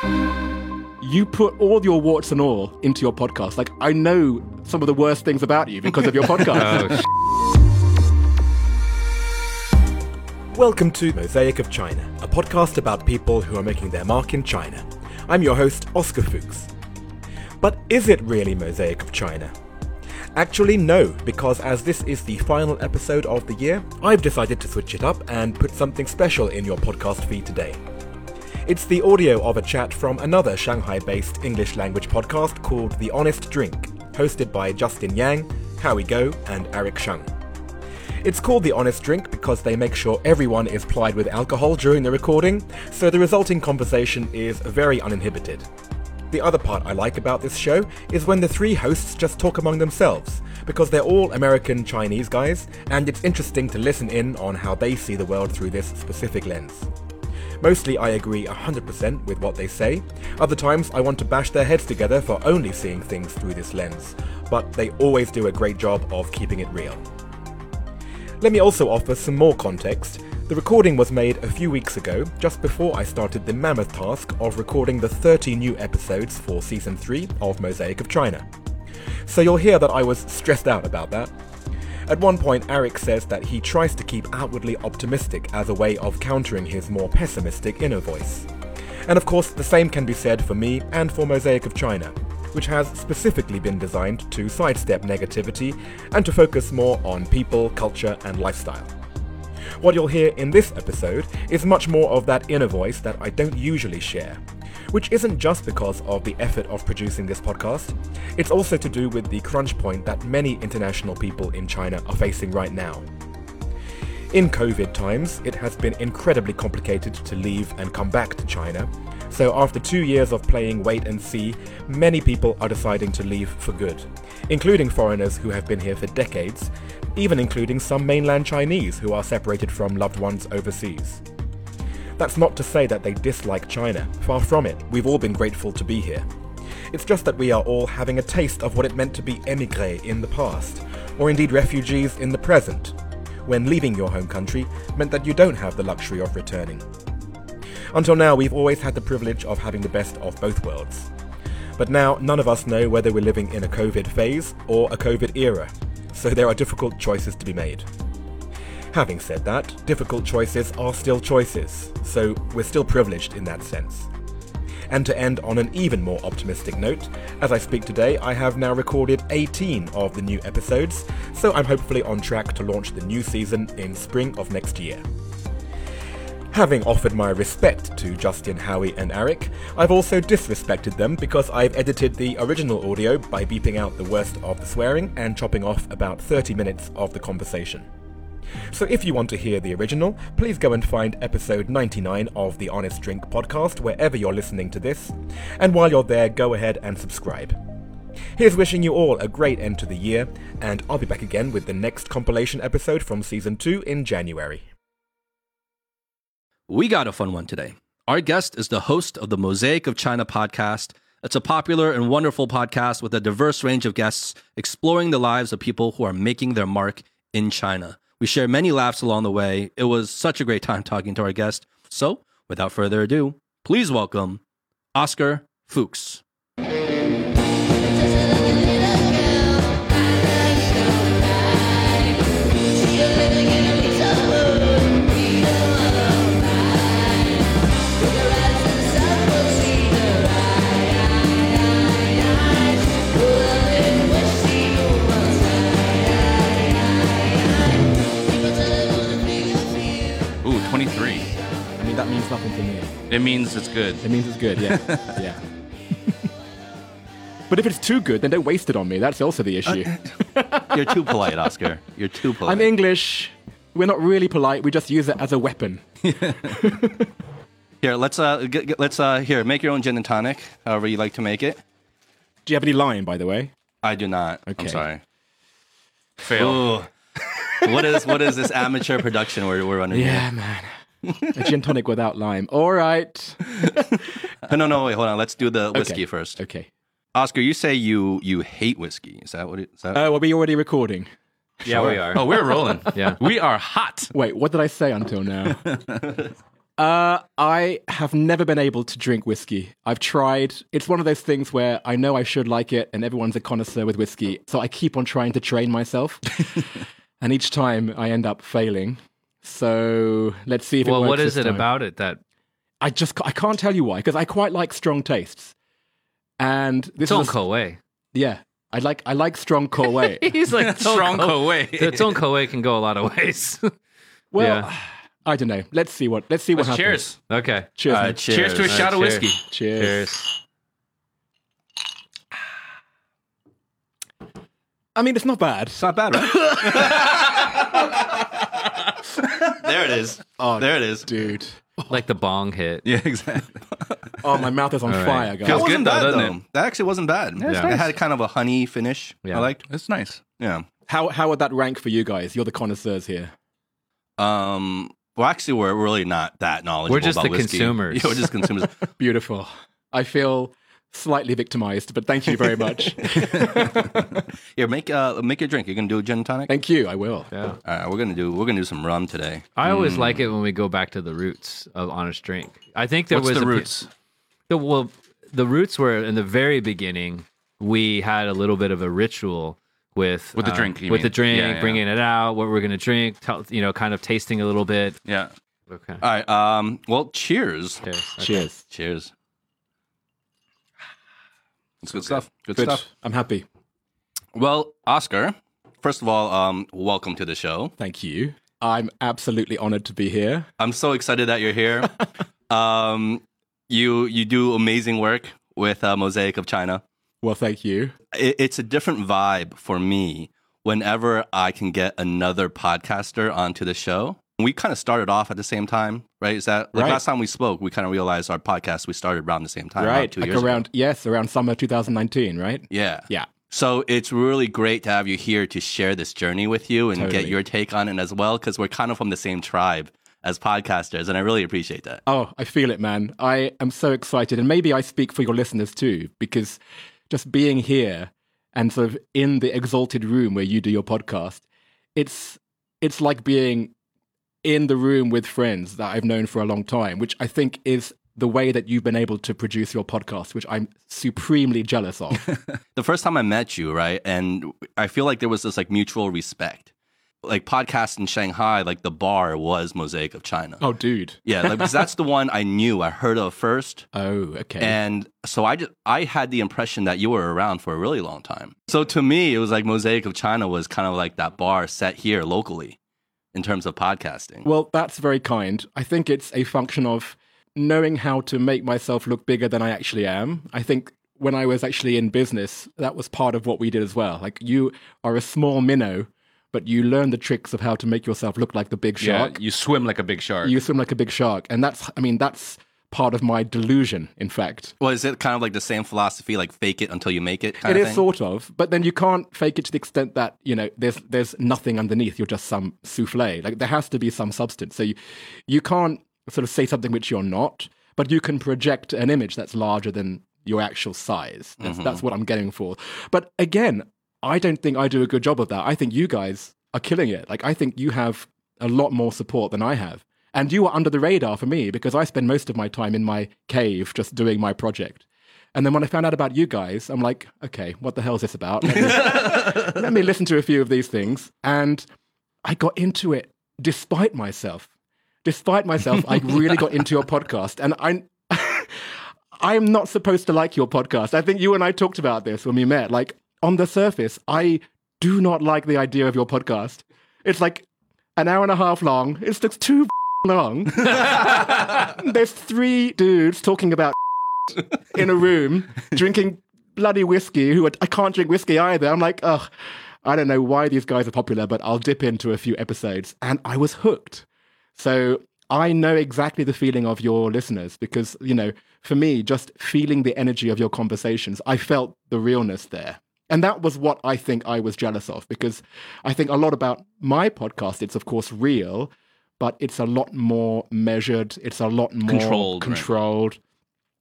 You put all your warts and all into your podcast. Like, I know some of the worst things about you because of your oh, podcast. Oh, Welcome to Mosaic of China, a podcast about people who are making their mark in China. I'm your host, Oscar Fuchs. But is it really Mosaic of China? Actually, no, because as this is the final episode of the year, I've decided to switch it up and put something special in your podcast feed today. It's the audio of a chat from another Shanghai based English language podcast called The Honest Drink, hosted by Justin Yang, Howie Go, and Eric Shang. It's called The Honest Drink because they make sure everyone is plied with alcohol during the recording, so the resulting conversation is very uninhibited. The other part I like about this show is when the three hosts just talk among themselves, because they're all American Chinese guys, and it's interesting to listen in on how they see the world through this specific lens. Mostly I agree 100% with what they say, other times I want to bash their heads together for only seeing things through this lens, but they always do a great job of keeping it real. Let me also offer some more context. The recording was made a few weeks ago, just before I started the mammoth task of recording the 30 new episodes for season 3 of Mosaic of China. So you'll hear that I was stressed out about that. At one point, Eric says that he tries to keep outwardly optimistic as a way of countering his more pessimistic inner voice. And of course, the same can be said for me and for Mosaic of China, which has specifically been designed to sidestep negativity and to focus more on people, culture, and lifestyle. What you'll hear in this episode is much more of that inner voice that I don't usually share, which isn't just because of the effort of producing this podcast, it's also to do with the crunch point that many international people in China are facing right now. In COVID times, it has been incredibly complicated to leave and come back to China, so after two years of playing wait and see, many people are deciding to leave for good, including foreigners who have been here for decades, even including some mainland Chinese who are separated from loved ones overseas. That's not to say that they dislike China, far from it, we've all been grateful to be here. It's just that we are all having a taste of what it meant to be émigré in the past, or indeed refugees in the present, when leaving your home country meant that you don't have the luxury of returning. Until now, we've always had the privilege of having the best of both worlds. But now, none of us know whether we're living in a COVID phase or a COVID era, so there are difficult choices to be made. Having said that, difficult choices are still choices, so we're still privileged in that sense. And to end on an even more optimistic note, as I speak today, I have now recorded 18 of the new episodes, so I'm hopefully on track to launch the new season in spring of next year. Having offered my respect to Justin, Howie, and Eric, I've also disrespected them because I've edited the original audio by beeping out the worst of the swearing and chopping off about 30 minutes of the conversation. So if you want to hear the original, please go and find episode 99 of the Honest Drink podcast wherever you're listening to this. And while you're there, go ahead and subscribe. Here's wishing you all a great end to the year, and I'll be back again with the next compilation episode from season 2 in January. We got a fun one today. Our guest is the host of the Mosaic of China podcast. It's a popular and wonderful podcast with a diverse range of guests exploring the lives of people who are making their mark in China. We share many laughs along the way. It was such a great time talking to our guest. So, without further ado, please welcome Oscar Fuchs. Mean, that means nothing to me. It means it's good. It means it's good, yeah. yeah. But if it's too good, then don't waste it on me. That's also the issue. You're too polite, Oscar. You're too polite. I'm English. We're not really polite. We just use it as a weapon. Here, let's uh, g- g- let's uh, here make your own gin and tonic, however you like to make it. Do you have any lime, by the way? I do not. Okay. I'm sorry. Fail. What is what is this amateur production we're, we're running? Yeah, man. A gin tonic without lime. All right. No, no, wait, hold on. Let's do the whiskey Okay. first. Okay. Oscar, you say you you hate whiskey. Is that what it is? That? Uh, well, we already recording. Yeah, we are. Oh, we're rolling. yeah. We are hot. Wait, what did I say until now? Uh, I have never been able to drink whiskey. I've tried. It's one of those things where I know I should like it, and everyone's a connoisseur with whiskey. So I keep on trying to train myself. and each time I end up failing. So let's see if it well, works what is this it time. about it that I just I can't tell you why because I quite like strong tastes, and this Zhong is a- Ko Wei? yeah. I like I like strong Koei. He's like Strong Koei. The Zhong Ko can go a lot of ways. well, Yeah. I don't know. Let's see what let's see what Let's happens. cheers. okay. Cheers. All mate. right, Cheers to a cheers. shot of whiskey. cheers. Cheers. I mean, it's not bad. It's not bad, right? there it is. Oh, There it is. dude. Like the bong hit. Yeah, exactly. Oh, my mouth is on All right. fire, guys. That Feels wasn't good though, bad doesn't though. it? That actually wasn't bad. it's It nice. had kind of a honey finish. Yeah. I liked. It. It's nice. Yeah. How how would that rank for you guys? You're the connoisseurs here. Um. Well, actually, we're really not that knowledgeable. We're just about the whiskey. consumers. Yeah, we're just consumers. Beautiful. I feel slightly victimized, but thank you very much. Here, make uh make your drink. You're gonna do a gin and tonic. thank you. I will. Yeah. All right, we're gonna do we're gonna do some rum today. I always like it when we go back to the roots of honest drink. I think there What's was the a pe- roots? The, well, the roots were in the very beginning. We had a little bit of a ritual with With the uh, drink, you with mean? the drink, Yeah, yeah. bringing it out, what we're gonna drink, tell, you know, kind of tasting a little bit. Yeah. Okay. All right. Um. Well, cheers. Cheers. Okay. Cheers. Cheers. It's good stuff. Good, Good. stuff. I'm happy. Well, Oscar, first of all, um, welcome to the show. Thank you. I'm absolutely honored to be here. I'm so excited that you're here. um, you you do amazing work with uh, Mosaic of China. Well, thank you. It, it's a different vibe for me whenever I can get another podcaster onto the show. We kind of started off at the same time, right? Is that like Right. last time we spoke? We kind of realized our podcast we started around the same time, right. Two Like around ago. yes, around summer 2019, right? Yeah, Yeah. So it's really great to have you here to share this journey with you and get your take on it as well, because we're kind of from the same tribe as podcasters, and I really appreciate that. Oh, I feel it, man. I am so excited. And maybe I speak for your listeners too, because just being here and sort of in the exalted room where you do your podcast, it's it's like being in the room with friends that I've known for a long time, which I think is the way that you've been able to produce your podcast, which I'm supremely jealous of. the first time I met you, right? And I feel like there was this like mutual respect. Like podcast in Shanghai, like the bar was Mosaic of China. oh, dude. Yeah, like, because that's the one I knew, I heard of first. Oh, okay. And so I just I had the impression that you were around for a really long time. So to me, it was like Mosaic of China was kind of like that bar set here locally in terms of podcasting. Well, that's very kind. I think it's a function of knowing how to make myself look bigger than I actually am. I think when I was actually in business, that was part of what we did as well. Like you are a small minnow, but you learn the tricks of how to make yourself look like the big Yeah. shark. You swim like a big shark. You swim like a big shark. And that's, I mean, that's part of my delusion, in fact. well, is it kind of like the same philosophy, like fake it until you make it kind It is sort of, but then you can't fake it to the extent that you know there's there's nothing underneath. You're just some souffle. Like there has to be some substance. So you you can't sort of say something which you're not, but you can project an image that's larger than your actual size. That's, mm-hmm. that's what I'm getting for. But again, I don't think I do a good job of that. I think you guys are killing it. Like I think you have a lot more support than I have. And you were under the radar for me because I spend most of my time in my cave just doing my project. And then when I found out about you guys, I'm like, okay, what the hell is this about? Let me, let me listen to a few of these things. And I got into it despite myself. Despite myself, I really got into your podcast. And I I'm not supposed to like your podcast. I think you and I talked about this when we met. Like on the surface, I do not like the idea of your podcast. It's like an hour and a half long. It's just too long. There's three dudes talking about in a room drinking bloody whiskey. Who I can't drink whiskey either. I'm like, ugh. I don't know why these guys are popular, but I'll dip into a few episodes, and I was hooked. So I know exactly the feeling of your listeners because, you know, for me, just feeling the energy of your conversations, I felt the realness there. And that was what I think I was jealous of because I think a lot about my podcast. It's, of course, real, but it's a lot more measured. It's a lot more Controlled, right. controlled.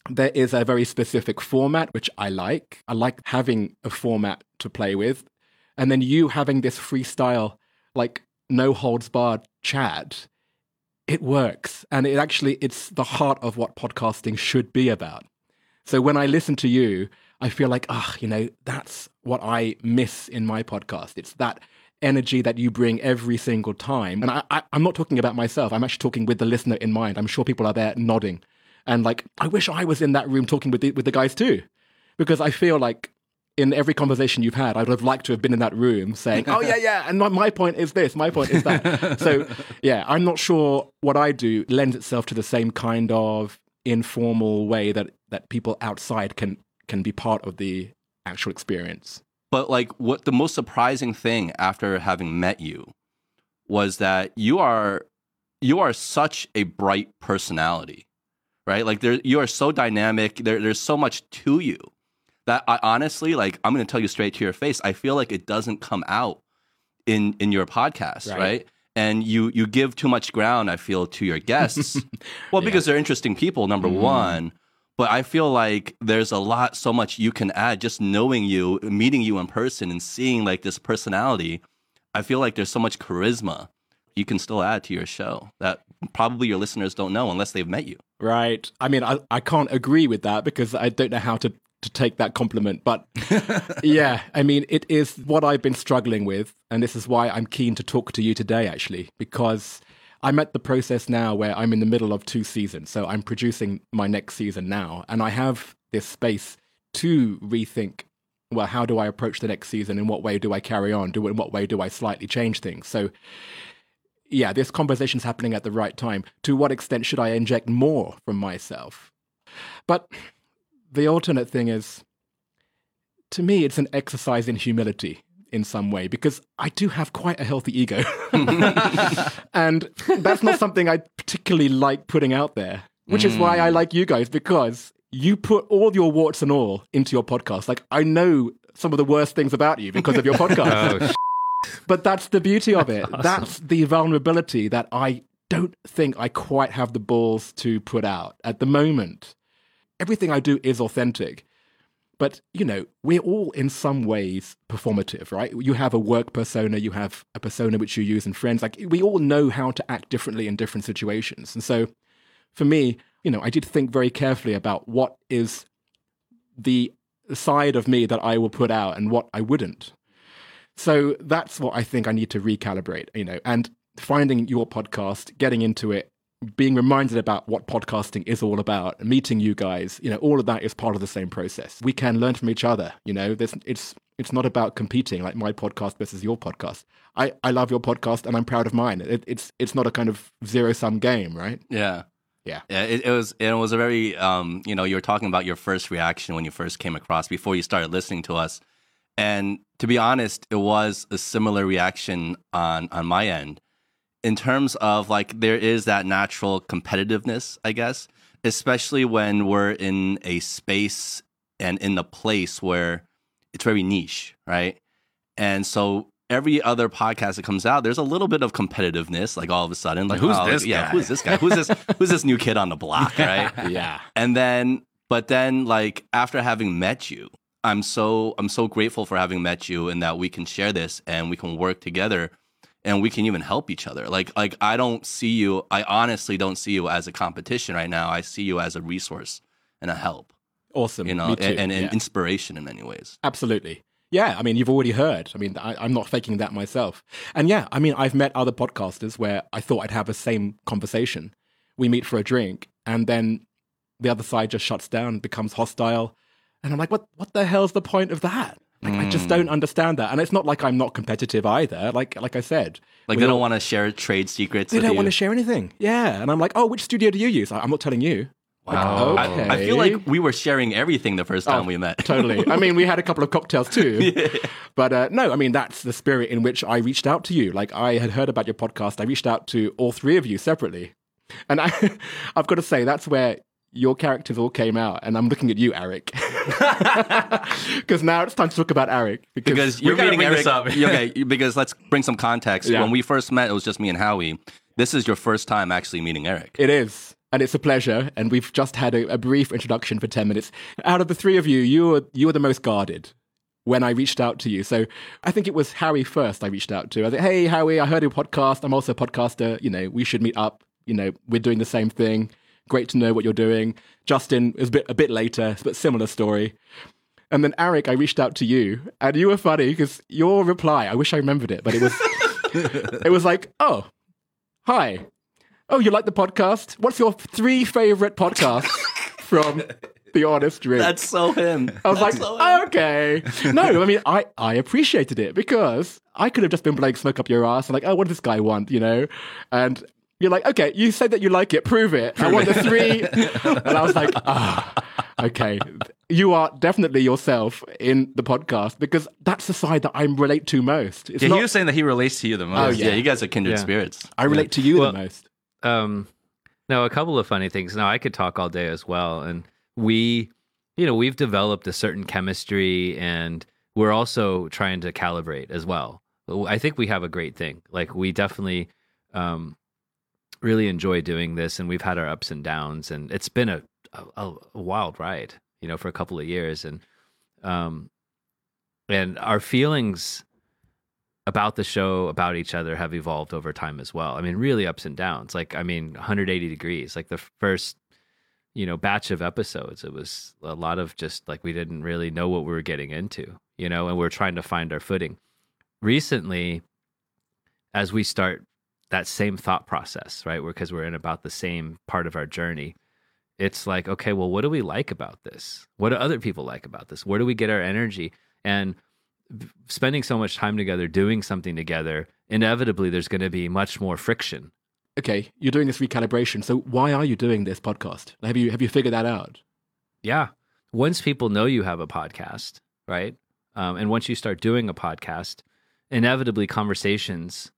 There is a very specific format, which I like. I like having a format to play with. And then you having this freestyle, like no holds barred chat it works. And it actually, it's the heart of what podcasting should be about. So when I listen to you, I feel like, ah, you know, that's what I miss in my podcast. It's that energy that you bring every single time. And I, I, I'm not talking about myself. I'm actually talking with the listener in mind. I'm sure people are there nodding. And like, I wish I was in that room talking with the, with the guys too. Because I feel like in every conversation you've had, I would have liked to have been in that room saying, "Oh yeah, yeah," and my, my point is this, my point is that. so yeah, I'm not sure what I do lends itself to the same kind of informal way that that people outside can can be part of the actual experience. But like, what the most surprising thing after having met you was that you are you are such a bright personality, right? Like, there you are so dynamic. There, there's so much to you that I honestly like. I'm going to tell you straight to your face. I feel like it doesn't come out in in your podcast, right? Right. And you you give too much ground. I feel to your guests. well, because they're interesting people. Number Mm. one. But I feel like there's a lot, so much you can add just knowing you, meeting you in person, and seeing like this personality. I feel like there's so much charisma you can still add to your show that probably your listeners don't know unless they've met you. Right. I mean, I, I can't agree with that because I don't know how to, to take that compliment. But yeah, I mean, it is what I've been struggling with. And this is why I'm keen to talk to you today, actually, because I'm at the process now where I'm in the middle of two seasons. So I'm producing my next season now. And I have this space to rethink well, how do I approach the next season? In what way do I carry on? Do in what way do I slightly change things? So yeah, this conversation's happening at the right time. To what extent should I inject more from myself? But the alternate thing is, to me, it's an exercise in humility in some way because I do have quite a healthy ego. and that's not something I particularly like putting out there, which is why I mm. like you guys because you put all your warts and all into your podcast. Like, I know some of the worst things about you because of your podcast. Oh, But that's the beauty of it. That's the vulnerability that I don't think I quite have the balls to put out at the moment. Everything I do is authentic. But, you know, we're all in some ways performative, right? You have a work persona, you have a persona which you use in friends. Like, we all know how to act differently in different situations. And so, for me, you know, I did think very carefully about what is the side of me that I will put out and what I wouldn't. So that's what I think I need to recalibrate, you know, and finding your podcast, getting into it, being reminded about what podcasting is all about, meeting you guys, you know, all of that is part of the same process. We can learn from each other, you know, There's, it's it's not about competing like my podcast versus your podcast. I, I love your podcast and I'm proud of mine. It, it's it's not a kind of zero sum game, right? Yeah. Yeah. Yeah, it, it was it was a very um, you know, you were talking about your first reaction when you first came across before you started listening to us. And to be honest, it was a similar reaction on on my end in terms of like there is that natural competitiveness, I guess, especially when we're in a space and in the place where it's very niche, right? And so every other podcast that comes out, there's a little bit of competitiveness, like all of a sudden, like Who's oh, this Yeah, guy? who's this guy? Who's this? who's this new kid on the block, right? Yeah. and then but then like after having met you i'm so i'm so grateful for having met you and that we can share this and we can work together and we can even help each other like like i don't see you i honestly don't see you as a competition right now i see you as a resource and a help Awesome. you know and, and, and Yeah. inspiration in many ways Absolutely. Yeah, I mean, you've already heard. I mean, I, I'm not faking that myself. And yeah, I mean, I've met other podcasters where I thought I'd have the same conversation. We meet for a drink, and then the other side just shuts down, becomes hostile, and I'm like, what? What the hell's the point of that? Like, I just don't understand that. And it's not like I'm not competitive either. Like, like I said, like they don't all- want to share trade secrets They with don't you. want to share anything. Yeah, and I'm like, oh, which studio do you use? I- I'm not telling you. Wow. I, okay. I feel like we were sharing everything the first time Oh, we met totally. I mean, we had a couple of cocktails too. But uh, no, I mean, that's the spirit in which I reached out to you. Like, I had heard about your podcast. I reached out to all three of you separately. And I, I've got to say, that's where your characters all came out. And I'm looking at you, Eric. Because now it's time to talk about Eric. because you're gotta meeting Eric. this up. okay, because let's bring some context. Yeah. When we first met, it was just me and Howie. This is your first time actually meeting Eric. It is. And it's a pleasure. And we've just had a, a brief introduction for 10 minutes. Out of the three of you, you were, you were the most guarded when I reached out to you. So I think it was Harry first I reached out to. I said, hey, Howie, I heard your podcast. I'm also a podcaster. You know, we should meet up. you know, we're doing the same thing. Great to know what you're doing. Justin is a bit a bit later, but similar story. And then Eric, I reached out to you, and you were funny because your reply. I wish I remembered it, but it was it was like, oh, hi, oh, you like the podcast? What's your three favorite podcasts from the honest drink? That's so him. I was like, okay. No, I mean, I, I appreciated it because I could have just been playing smoke up your ass and like, oh, what does this guy want, you know? And you're like, okay, you said that you like it, prove it. I want the three. and I was like, ah, okay. You are definitely yourself in the podcast because that's the side that I relate to most. It's Yeah, not, he was saying that he relates to you the most. Oh, yeah. yeah. you guys are kindred Yeah. spirits. I relate to you Well- the most. um no a couple of funny things now i could talk all day as well and we you know we've developed a certain chemistry and we're also trying to calibrate as well i think we have a great thing like we definitely um really enjoy doing this and we've had our ups and downs and it's been a a, a wild ride you know for a couple of years and um and our feelings about the show, about each other have evolved over time as well. I mean, really ups and downs. Like, I mean, 180 degrees. Like the first, you know, batch of episodes, it was a lot of just like we didn't really know what we were getting into, you know, and we are trying to find our footing. Recently, as we start that same thought process, right? Because we're in about the same part of our journey. It's like, okay, well, what do we like about this? What do other people like about this? Where do we get our energy? And spending so much time together doing something together inevitably there's going to be much more friction Okay, you're doing this recalibration. So why are you doing this podcast? Have you have you figured that out? yeah once people know you have a podcast right um, and once you start doing a podcast inevitably conversations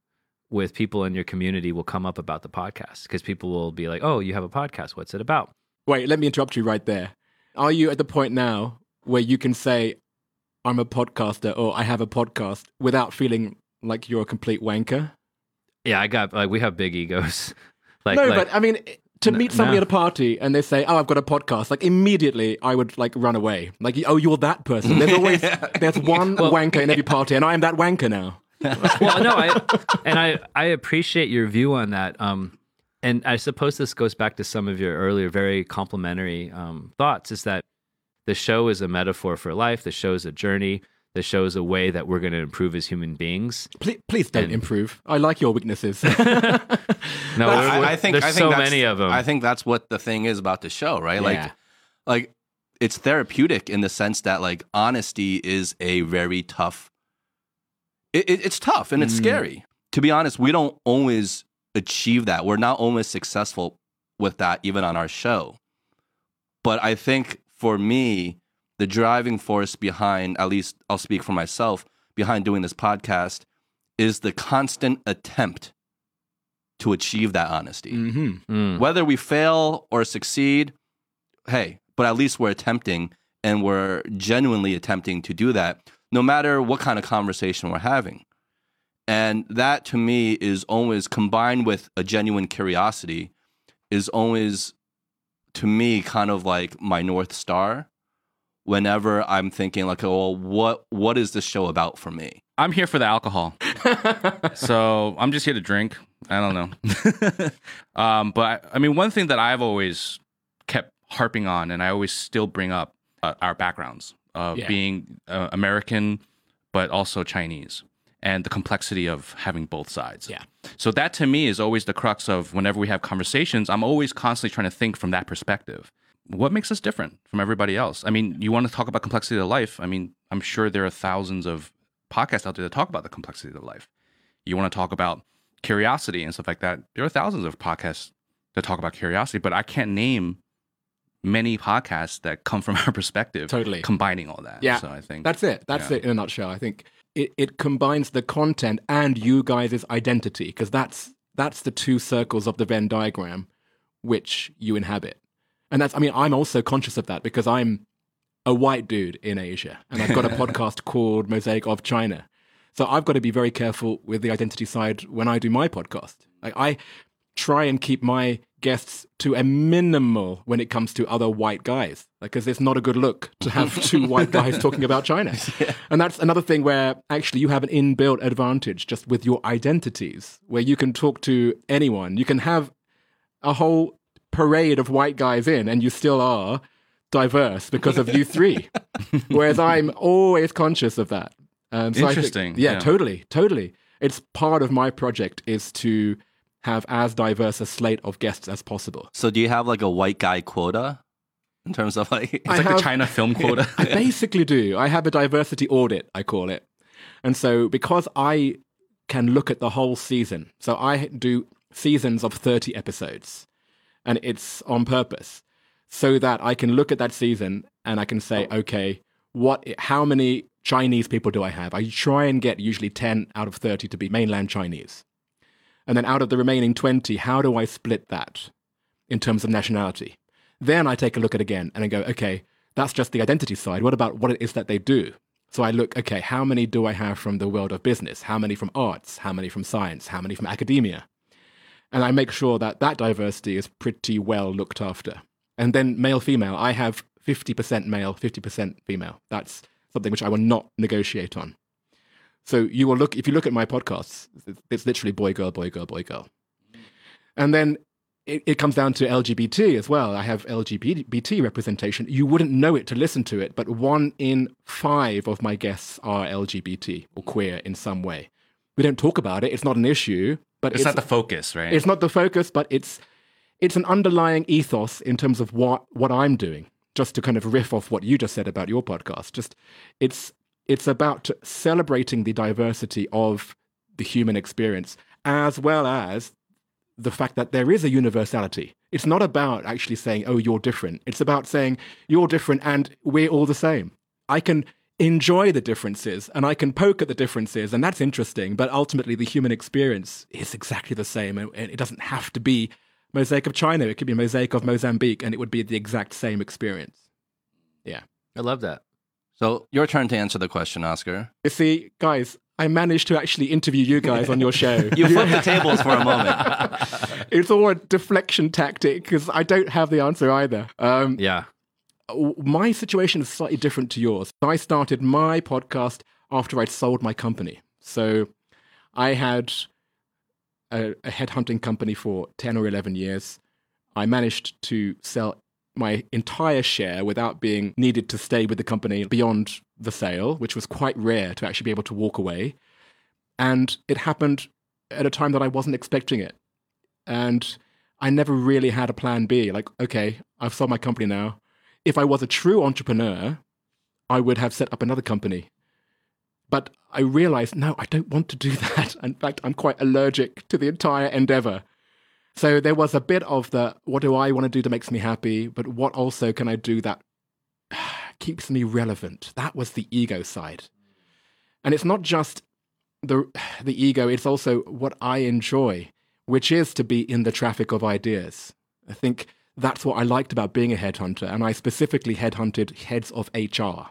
with people in your community will come up about the podcast because people will be like oh you have a podcast what's it about Wait, let me interrupt you right there. Are you at the point now where you can say, I'm a podcaster or I have a podcast without feeling like you're a complete wanker? yeah i got like we have big egos like no, like- but I mean, to meet somebody no. at a party and they say, "Oh, I've got a podcast," like immediately I would like run away. Like, oh, you're that person. There's always there's one wanker in every party, and I am that wanker now. well, no, I and I I appreciate your view on that. Um, and I suppose this goes back to some of your earlier very complimentary um, thoughts. Is that the show is a metaphor for life. The show is a journey. The show is a way that we're going to improve as human beings. Please, please don't And- improve. I like your weaknesses. No, I, we're- I think there's I think so that's- many of them. I think that's what the thing is about the show, right? Like, like it's therapeutic in the sense that like honesty is a very tough. It, it, it's tough and it's Mm. scary. To be honest, we don't always achieve that. We're not always successful with that, even on our show. But I think for me, the driving force behind, at least I'll speak for myself, behind doing this podcast is the constant attempt to achieve that honesty. hmm Mm. Whether we fail or succeed, hey, but at least we're attempting and we're genuinely attempting to do that, no matter what kind of conversation we're having. And that to me is always combined with a genuine curiosity, is always to me kind of like my North Star whenever I'm thinking like, oh, well, what what is this show about for me? I'm here for the alcohol. so I'm just here to drink. I don't know. um, but I, I mean, one thing that I've always kept harping on, and I always still bring up uh, our backgrounds of Yeah. being uh, American, but also Chinese, and the complexity of having both sides. Yeah. So that to me is always the crux of whenever we have conversations. I'm always constantly trying to think from that perspective. What makes us different from everybody else? I mean, you want to talk about complexity of life. I mean, I'm sure there are thousands of podcasts out there that talk about the complexity of life. You want to talk about curiosity and stuff like that. There are thousands of podcasts that talk about curiosity, but I can't name many podcasts that come from our perspective, Totally. combining all that. Yeah, so I think That's it. That's Yeah. it in a nutshell. I think it, it combines the content and you guys' identity because that's that's the two circles of the Venn diagram which you inhabit. And that's I mean, I'm also conscious of that because I'm a white dude in Asia and I've got a podcast called Mosaic of China. So I've got to be very careful with the identity side when I do my podcast. Like I try and keep my guests to a minimal when it comes to other white guys because it's not a good look to have two white guys talking about China. And that's another thing where actually you have an inbuilt advantage just with your identities where you can talk to anyone. You can have a whole parade of white guys in, and you still are diverse because of you three. Whereas I'm always conscious of that. Um, so I think- Interesting, yeah, yeah. totally, totally. It's part of my project is to have as diverse a slate of guests as possible. So do you have like a white guy quota in terms of like? It's I like have- the China film quota. I basically do. I have a diversity audit, I call it. And so because I can look at the whole season, so I do seasons of 30 episodes, and it's on purpose so that I can look at that season and I can say, okay, what how many Chinese people do I have? I try and get usually 10 out of 30 to be mainland Chinese. And then out of the remaining 20, how do I split that in terms of nationality? Then I take a look at again and I go, okay, that's just the identity side. What about what it is that they do? So I look, okay, how many do I have from the world of business? How many from arts? How many from science? How many from academia? And I make sure that that diversity is pretty well looked after. And then male female, I have 50% male, 50% female. That's something which I will not negotiate on. So you will look, if you look at my podcasts, it's literally boy, girl, boy, girl, boy, girl. And then it, it comes down to LGBT as well. I have LGBT representation. You wouldn't know it to listen to it, but one in five of my guests are LGBT or queer in some way. We don't talk about it. It's not an issue, but It's, not the focus, right? it's not the focus, but it's it's an underlying ethos in terms of what what I'm doing. Just to kind of riff off what you just said about your podcast, just it's it's about celebrating the diversity of the human experience as well as the fact that there is a universality. It's not about actually saying, "Oh, you're different." It's about saying you're different and we're all the same. I can enjoy the differences and I can poke at the differences, and that's interesting. But ultimately, the human experience is exactly the same, and it doesn't have to be mosaic of China. It could be mosaic of Mozambique, and it would be the exact same experience. Yeah. I love that. So your turn to answer the question, Oscar. You see, guys, I managed to actually interview you guys on your show. You flipped the tables for a moment. it's all a deflection tactic because I don't have the answer either. Um, Yeah. my situation is slightly different to yours. I started my podcast after I'd sold my company. So I had a, a headhunting company for 10 or 11 years. I managed to sell my entire share without being needed to stay with the company beyond the sale, which was quite rare to actually be able to walk away. And it happened at a time that I wasn't expecting it. And I never really had a plan B. Like, okay, I've sold my company now if I was a true entrepreneur, I would have set up another company. But I realized, no, I don't want to do that. In fact, I'm quite allergic to the entire endeavor. So there was a bit of the what do I want to do that makes me happy, but what also can I do that keeps me relevant? That was the ego side. And it's not just the the ego, it's also what I enjoy, which is to be in the traffic of ideas. I think that's what I liked about being a headhunter, and I specifically headhunted heads of HR.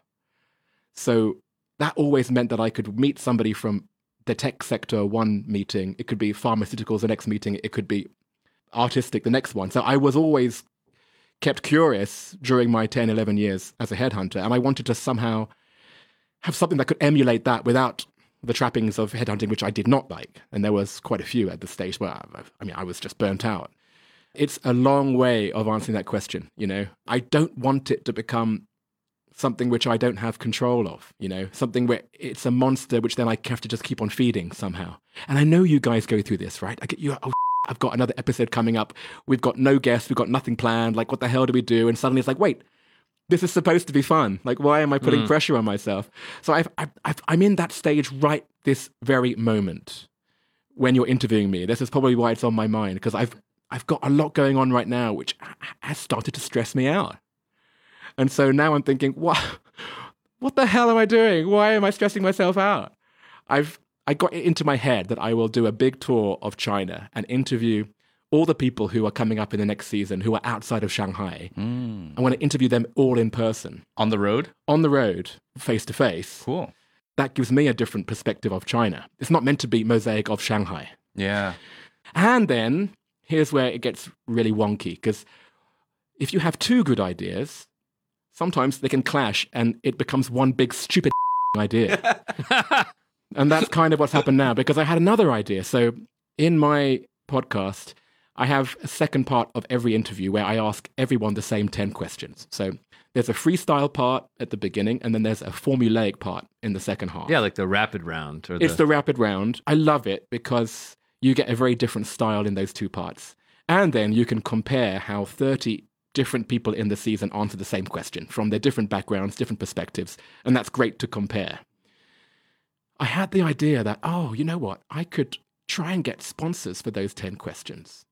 So that always meant that I could meet somebody from the tech sector one meeting, it could be pharmaceuticals the next meeting, it could be artistic the next one. So I was always kept curious during my 10, 11 years as a headhunter, and I wanted to somehow have something that could emulate that without the trappings of headhunting, which I did not like. And there was quite a few at the stage where, I, I mean, I was just burnt out. It's a long way of answering that question you know? I don't want it to become something which i don't have control of you know? Something where it's a monster which then i have to just keep on feeding somehow. And i know you guys go through this right? I get you oh i've got another episode coming up. We've got no guests. We've got nothing planned. Like what the hell do we do? And suddenly it's like wait this is supposed to be fun. Like why am i putting hmm. pressure on myself? So I've, I've, I've, i'm in that stage right this very moment when you're interviewing me. This is probably why it's on my mind because i've I've got a lot going on right now, which has started to stress me out. And so now I'm thinking, what, what the hell am I doing? Why am I stressing myself out? I've I got it into my head that I will do a big tour of China and interview all the people who are coming up in the next season who are outside of Shanghai. Hmm. I want to interview them all in person, On the road? on the road, face to face. Cool. That gives me a different perspective of China. It's not meant to be mosaic of Shanghai. Yeah. And then here's where it gets really wonky because if you have two good ideas, sometimes they can clash and it becomes one big stupid idea. and that's kind of what's happened now because I had another idea. So in my podcast, I have a second part of every interview where I ask everyone the same 10 questions. So there's a freestyle part at the beginning, and then there's a formulaic part in the second half. Yeah, like the rapid round. Or It's the rapid round. I love it because you get a very different style in those two parts. And then you can compare how 30 different people in the season answer the same question from their different backgrounds, different perspectives. And that's great to compare. I had the idea that, oh, you know what? I could try and get sponsors for those 10 questions.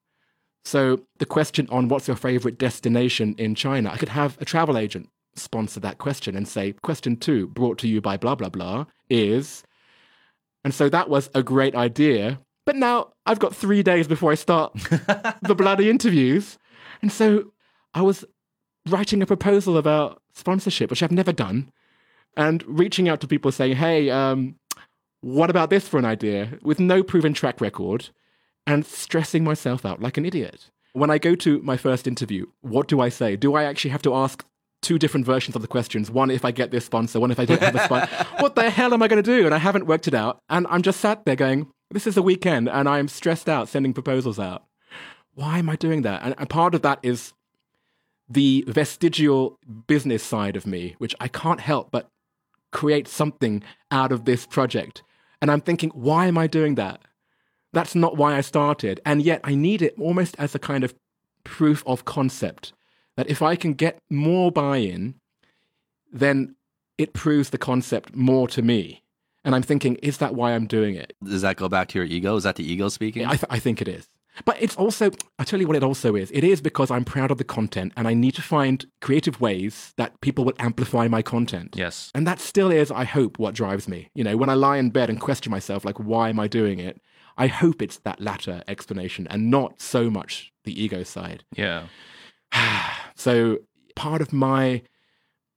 So the question on what's your favorite destination in China, I could have a travel agent sponsor that question and say, question two, brought to you by blah, blah, blah, is. And so that was a great idea. But now I've got three days before I start the bloody interviews. And so I was writing a proposal about sponsorship, which I've never done, and reaching out to people saying, hey, um, what about this for an idea with no proven track record and stressing myself out like an idiot. When I go to my first interview, what do I say? Do I actually have to ask two different versions of the questions? One if I get this sponsor, one if I don't have a sponsor. what the hell am I going to do? And I haven't worked it out. And I'm just sat there going, this is a weekend and I'm stressed out sending proposals out. Why am I doing that? And, and part of that is the vestigial business side of me, which I can't help but create something out of this project. And I'm thinking, why am I doing that? That's not why I started. And yet I need it almost as a kind of proof of concept that if I can get more buy in, then it proves the concept more to me. And I'm thinking, is that why I'm doing it? Does that go back to your ego? Is that the ego speaking? I, th- I think it is. But it's also, I tell you what it also is. It is because I'm proud of the content and I need to find creative ways that people will amplify my content. Yes. And that still is, I hope, what drives me. You know, when I lie in bed and question myself, like, why am I doing it? I hope it's that latter explanation and not so much the ego side. Yeah. So part of my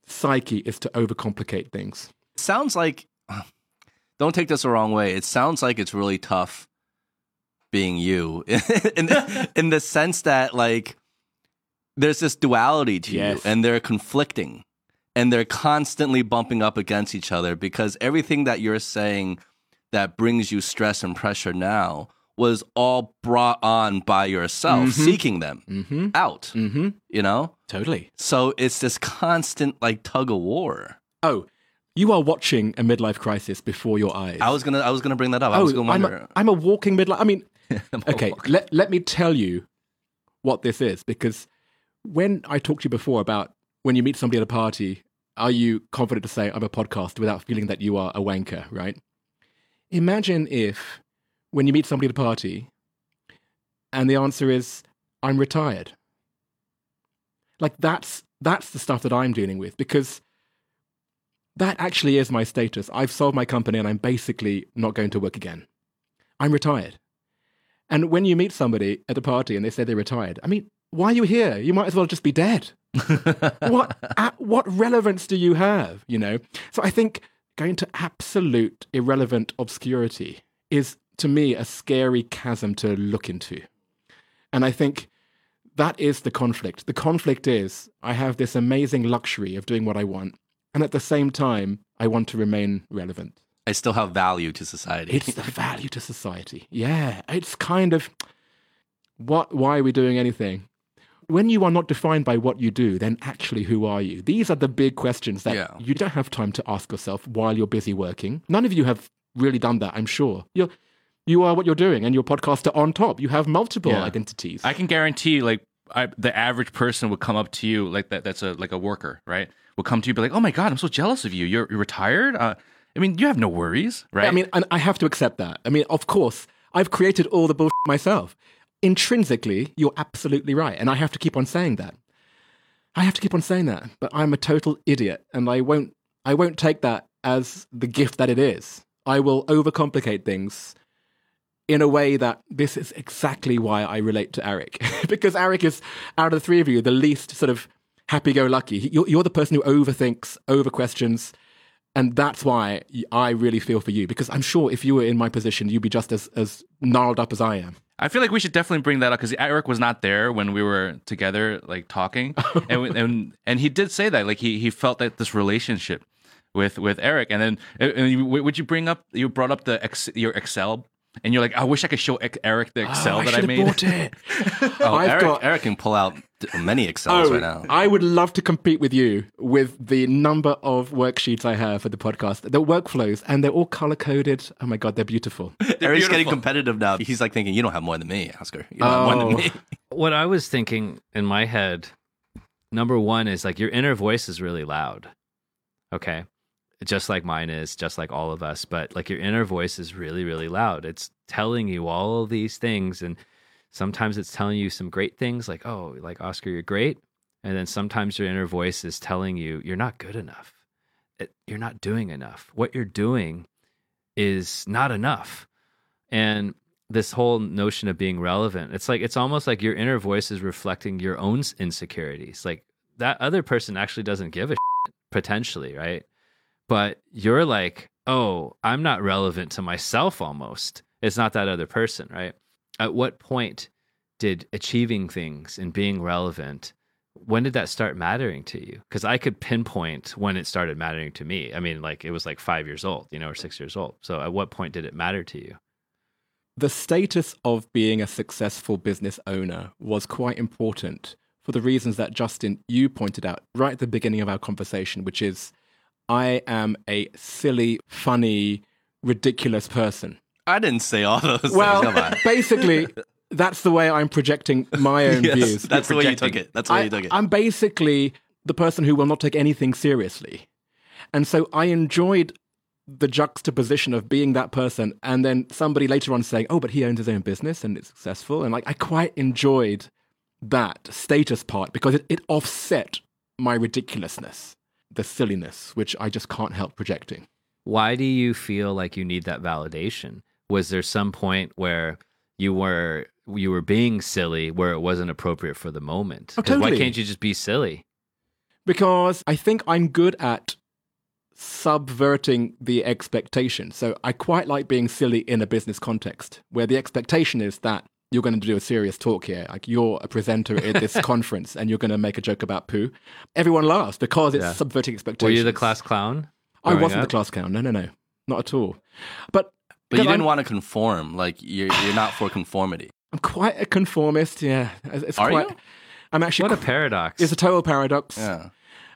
psyche is to overcomplicate things. It sounds like, don't take this the wrong way. It sounds like it's really tough being you in, in the sense that, like, there's this duality to Yes. you and they're conflicting and they're constantly bumping up against each other because everything that you're saying that brings you stress and pressure now was all brought on by yourself seeking them Mm-hmm. out Mm-hmm. you know Totally. so it's this constant like tug of war Oh, you are watching a midlife crisis before your eyes. i was gonna i was gonna bring that up i oh, was gonna I'm, a, I'm a walking midlife. I mean, okay, let, let me tell you what this is because when I talked to you before about when you meet somebody at a party, are you confident to say I'm a podcast without feeling that you are a wanker, right? Imagine if when you meet somebody at a party and the answer is I'm retired. Like that's that's the stuff that I'm dealing with because that actually is my status. I've sold my company and I'm basically not going to work again. I'm retired. And when you meet somebody at a party and they say they're retired, I mean, why are you here? You might as well just be dead. what a- what relevance do you have? You know. So I think going to absolute irrelevant obscurity is to me a scary chasm to look into. And I think that is the conflict. The conflict is I have this amazing luxury of doing what I want, and at the same time, I want to remain relevant. I still have value to society It's the value to society. Yeah, it's kind of what. Why are we doing anything? When you are not defined by what you do, then actually, who are you? These are the big questions that Yeah. you don't have time to ask yourself while you're busy working. None of you have really done that, I'm sure. You're, you are what you're doing, and your podcaster on top. You have multiple Yeah. identities. I can guarantee, like, I, the average person would come up to you, like that. That's a like a worker, right? Will come to you, be like, "Oh my god, I'm so jealous of you. You're, you're retired. Uh, I mean, you have no worries, right? I mean, and I have to accept that. I mean, of course, I've created all the bullshit myself. Intrinsically, you're absolutely right, and I have to keep on saying that. I have to keep on saying that, but I'm a total idiot, and I won't. I won't take that as the gift that it is. I will overcomplicate things in a way that this is exactly why I relate to Eric, because Eric is out of the three of you the least sort of happy-go-lucky. You're, you're the person who overthinks, over questions, and that's why I really feel for you because I'm sure if you were in my position, you'd be just as, as gnarled up as I am. I feel like we should definitely bring that up because Eric was not there when we were together, like talking, and and and he did say that, like he he felt that this relationship with with Eric, and then and you, would you bring up you brought up the ex, your Excel and you're like, I wish I could show Eric the Excel Oh, that I should made. bought it. Oh, I've Eric, got- Eric can pull out many Excels Oh, right now. I would love to compete with you with the number of worksheets I have for the podcast. The workflows, and they're all color coded. Oh my god, they're beautiful. Eric's getting competitive now. He's like thinking, you don't have more than me, Oscar. You don't have more Oh. than me. What I was thinking in my head, number one is like your inner voice is really loud. Okay. Just like mine is, just like all of us. But like your inner voice is really, really loud. It's telling you all of these things. And sometimes it's telling you some great things like, oh, like Oscar, you're great. And then sometimes your inner voice is telling you, you're not good enough. It, you're not doing enough. What you're doing is not enough. And this whole notion of being relevant, it's like, it's almost like your inner voice is reflecting your own insecurities. Like that other person actually doesn't give a shit, potentially, right? But you're like, oh, I'm not relevant to myself almost. It's not that other person, right? At what point did achieving things and being relevant when did that start mattering to you? Because i could pinpoint when it started mattering to me. I mean like it was like five years old you know or six years old. So at what point did it matter to you? The status of being a successful business owner was quite important for the reasons that Justin, you pointed out right at the beginning of our conversation, which is I am a silly, funny, ridiculous person. I didn't say all those Well, things. Come on. basically, that's the way I'm projecting my own Yes, views. that's the way you projecting. took it. That's the way I, you took it. I'm basically the person who will not take anything seriously. And so I enjoyed the juxtaposition of being that person and then somebody later on saying, oh, but he owns his own business and it's successful. And like, I quite enjoyed that status part because it, it offset my ridiculousness, the silliness, which I just can't help projecting. why do you feel like you need that validation was there some point where you were you were being silly where it wasn't appropriate for the moment Oh, 'Cause why can't you just be silly because I think I'm good at subverting the expectation. So I quite like being silly in a business context where the expectation is that you're going to do a serious talk here. Like you're a presenter at this conference and you're going to make a joke about poo. Everyone laughs because it's Yeah. subverting expectations. were you the class clown I wasn't up? the class clown. No, no, no. Not at all. But but you didn't I'm, want to conform. Like you're you're not for conformity. I'm quite a conformist. Yeah. It's it's Are quite you? I'm actually what a paradox It's a total paradox. Yeah.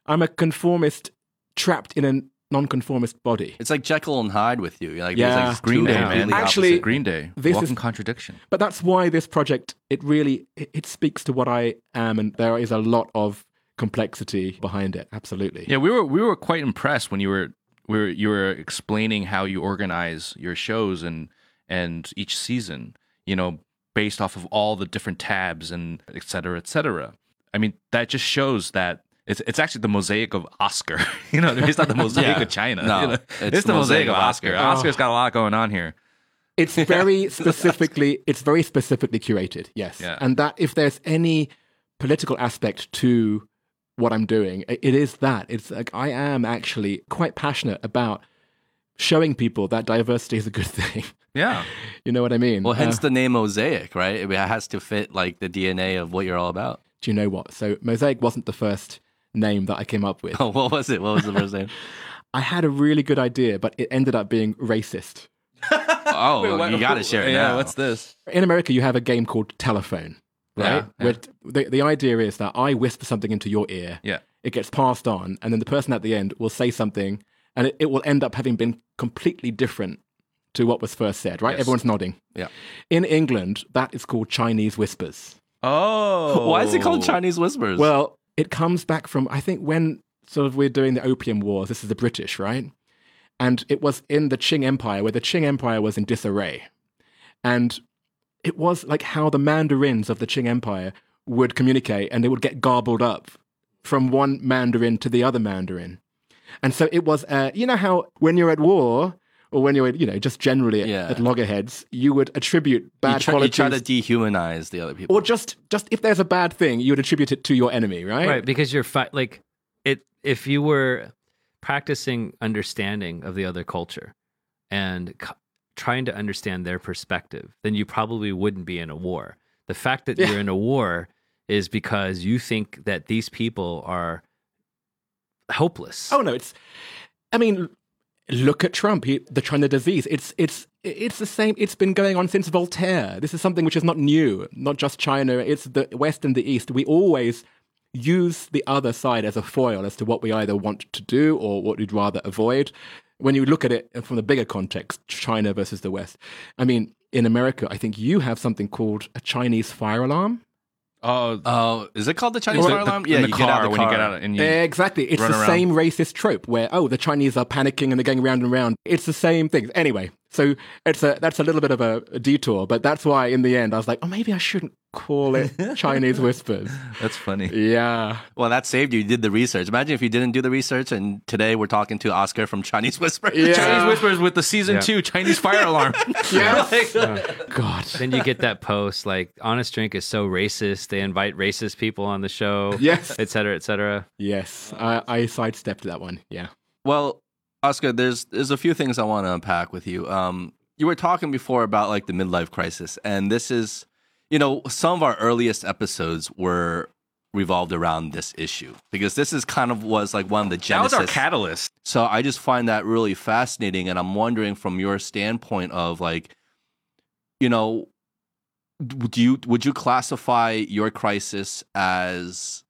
I'm a conformist trapped in a non-conformist body. It's like Jekyll and Hyde with you. You're like, Yeah. there's like Green Day, man. Actually- opposite. Green Day. This Walking is- contradiction. But that's why this project it really it, it speaks to what I am, and there is a lot of complexity behind it. Absolutely. Yeah, we were we were quite impressed when you were we were you were explaining how you organize your shows and and each season, you know, based off of all the different tabs and et cetera, et cetera. I mean, that just shows that it's it's actually the mosaic of Oscar. you know, it's not the mosaic Yeah. of China. No, you know? it's it's, the mosaic of Oscar. Oh. Oscar's got a lot going on here. It's very specifically it's very specifically curated. Yes. Yeah. And that if there's any political aspect to what I'm doing. It is that. It's like I am actually quite passionate about showing people that diversity is a good thing. Yeah. you know what I mean? Well, hence Uh, the name Mosaic, right? It has to fit like the DNA of what you're all about. do you know what? So Mosaic wasn't the first name that I came up with. Oh, what was it? What was the first name? I had a really good idea, but it ended up being racist. Oh, you got to share it Yeah, now. what's this? In America, you have a game called telephone, right? Yeah, Where the, the idea is that I whisper something into your ear, Yeah. it gets passed on, and then the person at the end will say something, and it, it will end up having been completely different to what was first said, right? Yes. Everyone's nodding. Yeah. In England, that is called Chinese whispers. Oh. Why is it called Chinese Whispers? Well, it comes back from, I think, when sort of we're doing the Opium Wars, this is the British, right? And it was in the Qing Empire, where the Qing Empire was in disarray. And it was like how the Mandarins of the Qing Empire would communicate and they would get garbled up from one Mandarin to the other Mandarin. And so it was, uh, you know how when you're at war, or when you're, you know, just generally at, Yeah. at loggerheads, you would attribute you bad try, you qualities. try to dehumanize the other people. or just, just if there's a bad thing, you would attribute it to your enemy, right? right because you're fi- like it if you were practicing understanding of the other culture and c- trying to understand their perspective then you probably wouldn't be in a war the fact that Yeah. you're in a war is because you think that these people are hopeless Oh no, it's. I mean, look at Trump. He, the China disease. It's it's it's the same. It's been going on since Voltaire. This is something which is not new, not just China. It's the West and the East. We always use the other side as a foil as to what we either want to do or what we'd rather avoid. When you look at it from the bigger context, China versus the West. I mean, in America, I think you have something called a Chinese fire alarm. Oh, Oh, is it called the Chinese fire alarm? in yeah, you car get out of the when car. you get out and you. Exactly. It's run the around. same racist trope where, oh, the Chinese are panicking and they're going round and round. It's the same thing. Anyway, so it's a that's a little bit of a, a detour, but that's why in the end I was like, oh, maybe I shouldn't call it Chinese whispers. That's funny. Yeah. Well, that saved you. You did the research. Imagine if you didn't do the research, and today we're talking to Oscar from Chinese Whisper. Yeah. Chinese whispers with the season Yeah. two Chinese fire alarm. Yeah. God. Then you get that post like Honest Drink is so racist. They invite racist people on the show. Yes. Et cetera, et cetera. Yes. I, I sidestepped that one. Yeah. Well, Oscar, there's there's a few things I want to unpack with you. Um, you were talking before about like the midlife crisis, and this is, you know, some of our earliest episodes were revolved around this issue because this is kind of was like one of the genesis. that was our catalyst. So I just find that really fascinating, and I'm wondering from your standpoint of like, you know, do you would you classify your crisis as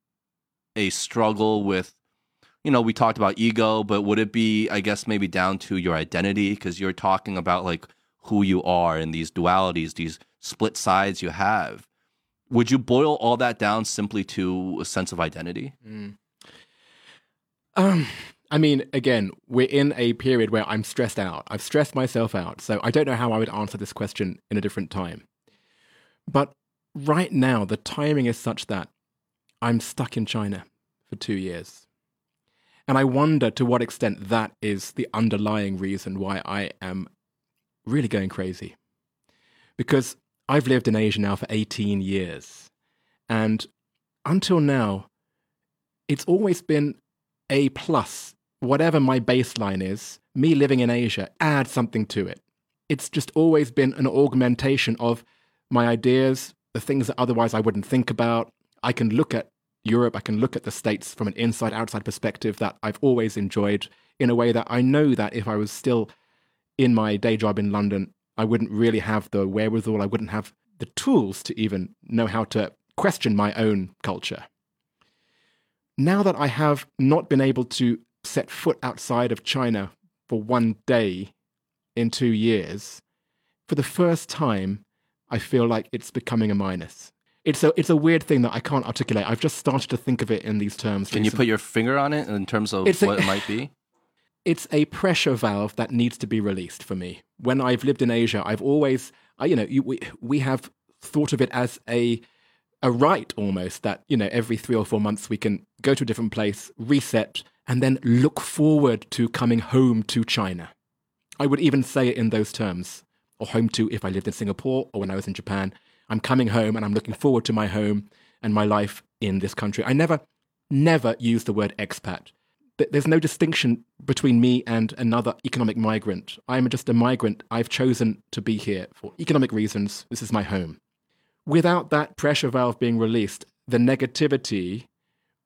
a struggle with, you know, we talked about ego, but would it be, I guess, maybe down to your identity because you're talking about like who you are and these dualities, these split sides you have. Would you boil all that down simply to a sense of identity? Um, I mean, again, we're in a period where I'm stressed out. I've stressed myself out. So I don't know how I would answer this question in a different time. But right now, the timing is such that I'm stuck in China for two years. And I wonder to what extent that is the underlying reason why I am really going crazy. Because I've lived in Asia now for 18 years. And until now, it's always been a plus. Whatever my baseline is, me living in Asia add something to it. It's just always been an augmentation of my ideas, the things that otherwise I wouldn't think about. I can look at Europe, I can look at the States from an inside outside perspective that I've always enjoyed in a way that I know that if I was still in my day job in London, I wouldn't really have the wherewithal, I wouldn't have the tools to even know how to question my own culture. Now that I have not been able to set foot outside of China for one day in two years, for the first time, I feel like it's becoming a minus. It's a, it's a weird thing that I can't articulate. I've just started to think of it in these terms. Can you put your finger on it in terms of It's a- what it might be? it's a pressure valve that needs to be released for me. When I've lived in Asia, I've always, I, you know, you, we we have thought of it as a a right almost that you know every three or four months we can go to a different place, reset, and then look forward to coming home to China. I would even say it in those terms, or home to if I lived in Singapore or when I was in Japan. I'm coming home and I'm looking forward to my home and my life in this country. I never, never use the word expat there's no distinction between me and another economic migrant. I'm just a migrant. I've chosen to be here for economic reasons. This is my home. Without that pressure valve being released, the negativity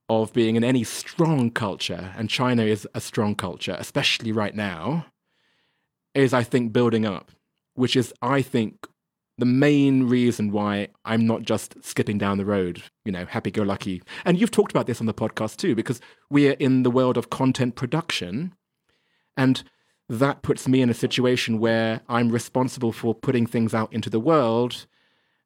of being in any strong culture, and China is a strong culture, especially right now, is, I think, building up, which is, I think, the main reason why I'm not just skipping down the road, you know, happy go lucky. And you've talked about this on the podcast too, because we are in the world of content production. And that puts me in a situation where I'm responsible for putting things out into the world.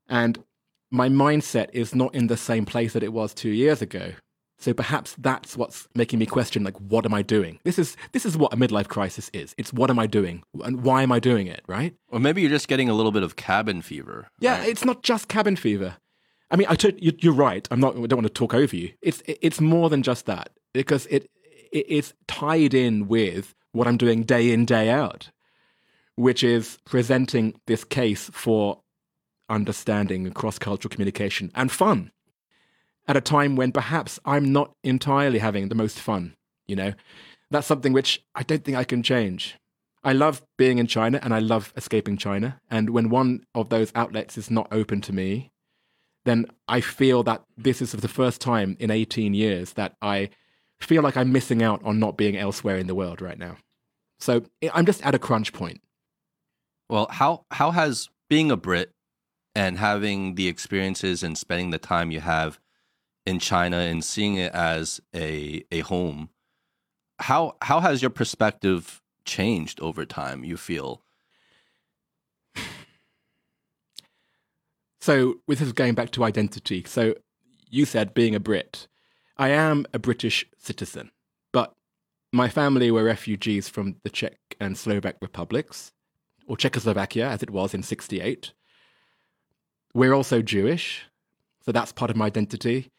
And my mindset is not in the same place that it was two years ago. So perhaps that's what's making me question like what am I doing? This is this is what a midlife crisis is. It's what am I doing and why am I doing it, right? Or maybe you're just getting a little bit of cabin fever. Yeah, right? it's not just cabin fever. I mean, I t- you, you're right. I'm not. I don't want to talk over you. It's it's more than just that because it, it it's tied in with what I'm doing day in day out, which is presenting this case for understanding and cross cultural communication and fun at a time when perhaps I'm not entirely having the most fun. You know, that's something which I don't think I can change. I love being in China and I love escaping China. And when one of those outlets is not open to me, then I feel that this is the first time in 18 years that I feel like I'm missing out on not being elsewhere in the world right now. So I'm just at a crunch point. Well, how how has being a Brit and having the experiences and spending the time you have in China and seeing it as a a home, how how has your perspective changed over time? You feel So this is going back to identity. So you said being a Brit. I am a British citizen, but my family were refugees from the Czech and Slovak republics, or Czechoslovakia as it was in 68. We're also Jewish, so that's part of my identity.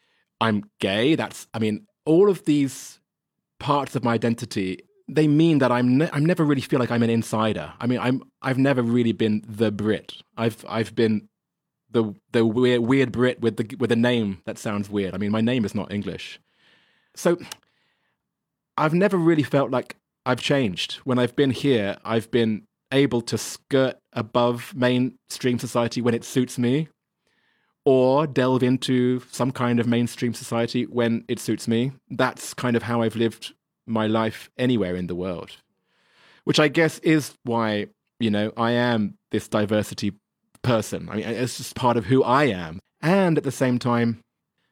I'm gay. That's, I mean, all of these parts of my identity, they mean that I'm, ne- I'm never really feel like I'm an insider. I mean, I'm, I've never really been the Brit. I've, I've been the the weird, weird Brit with the with a name that sounds weird. I mean, my name is not English, so I've never really felt like I've changed. When I've been here, I've been able to skirt above mainstream society when it suits me, or delve into some kind of mainstream society when it suits me. That's kind of how I've lived my life anywhere in the world, which I guess is why you know I am this diversity person. I mean, it's just part of who I am. And at the same time,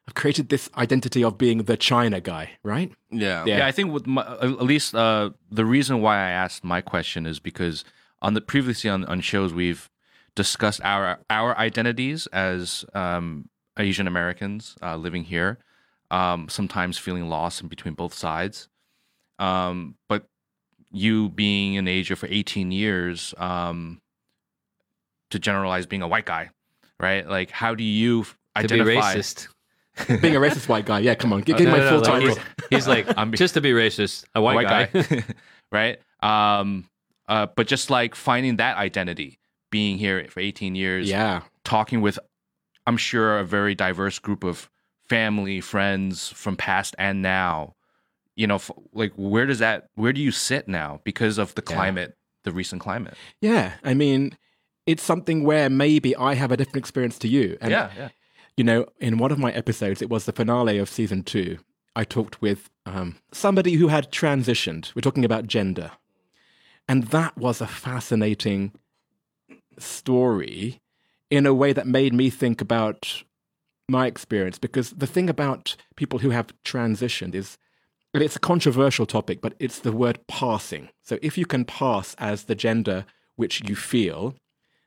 I've created this identity of being the China guy, right? yeah Yeah. Yeah, I think with my, at least uh, the reason why I asked my question is because on the previously on, on shows we've discussed our our identities as um, Asian Americans uh, living here, um, sometimes feeling lost in between both sides. Um, but you being in Asia for 18 years, um, to generalize being a white guy, right? Like, how do you To identify? be racist. being a racist white guy. Yeah, come on, give, give No, me no, my no, full like, title. he's, he's like, I'm be- just to be racist, a white, white guy. right? Um, uh, but just like finding that identity, being here for 18 years, Yeah, talking with, I'm sure, a very diverse group of family, friends from past and now. You know, f- like where does that, where do you sit now because of the Yeah. climate, the recent climate? yeah. I mean, it's something where maybe I have a different experience to you. And, yeah. you know, in one of my episodes, it was the finale of season two. I talked with um, somebody who had transitioned. We're talking about gender. And that was a fascinating story in a way that made me think about my experience. Because the thing about people who have transitioned is, it's a controversial topic, but it's the word passing. So if you can pass as the gender which you feel,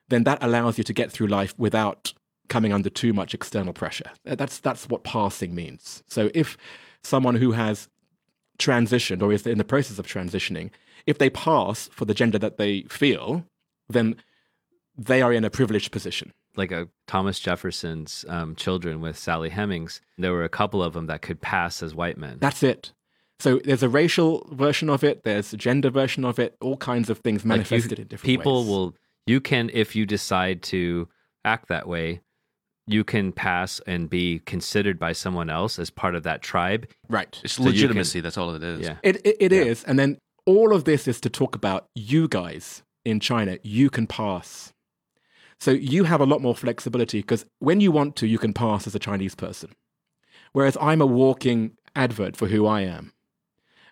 then that allows you to get through life without coming under too much external pressure. That's that's what passing means. So if someone who has transitioned or is in the process of transitioning, if they pass for the gender that they feel, then they are in a privileged position. like a Thomas Jefferson's um, children with Sally Hemings. There were a couple of them that could pass as white men. That's it. So there's a racial version of it, there's a gender version of it, all kinds of things Like, you- manifested in different people ways. will you can if you decide to act that way you can pass and be considered by someone else as part of that tribe right. It's you can- legitimacy. That's all it is. yeah It it, it is, and then all of this is to talk about you guys in China. You can pass, so you have a lot more flexibility because when you want to, you can pass as a Chinese person, whereas I'm a walking advert for who I am,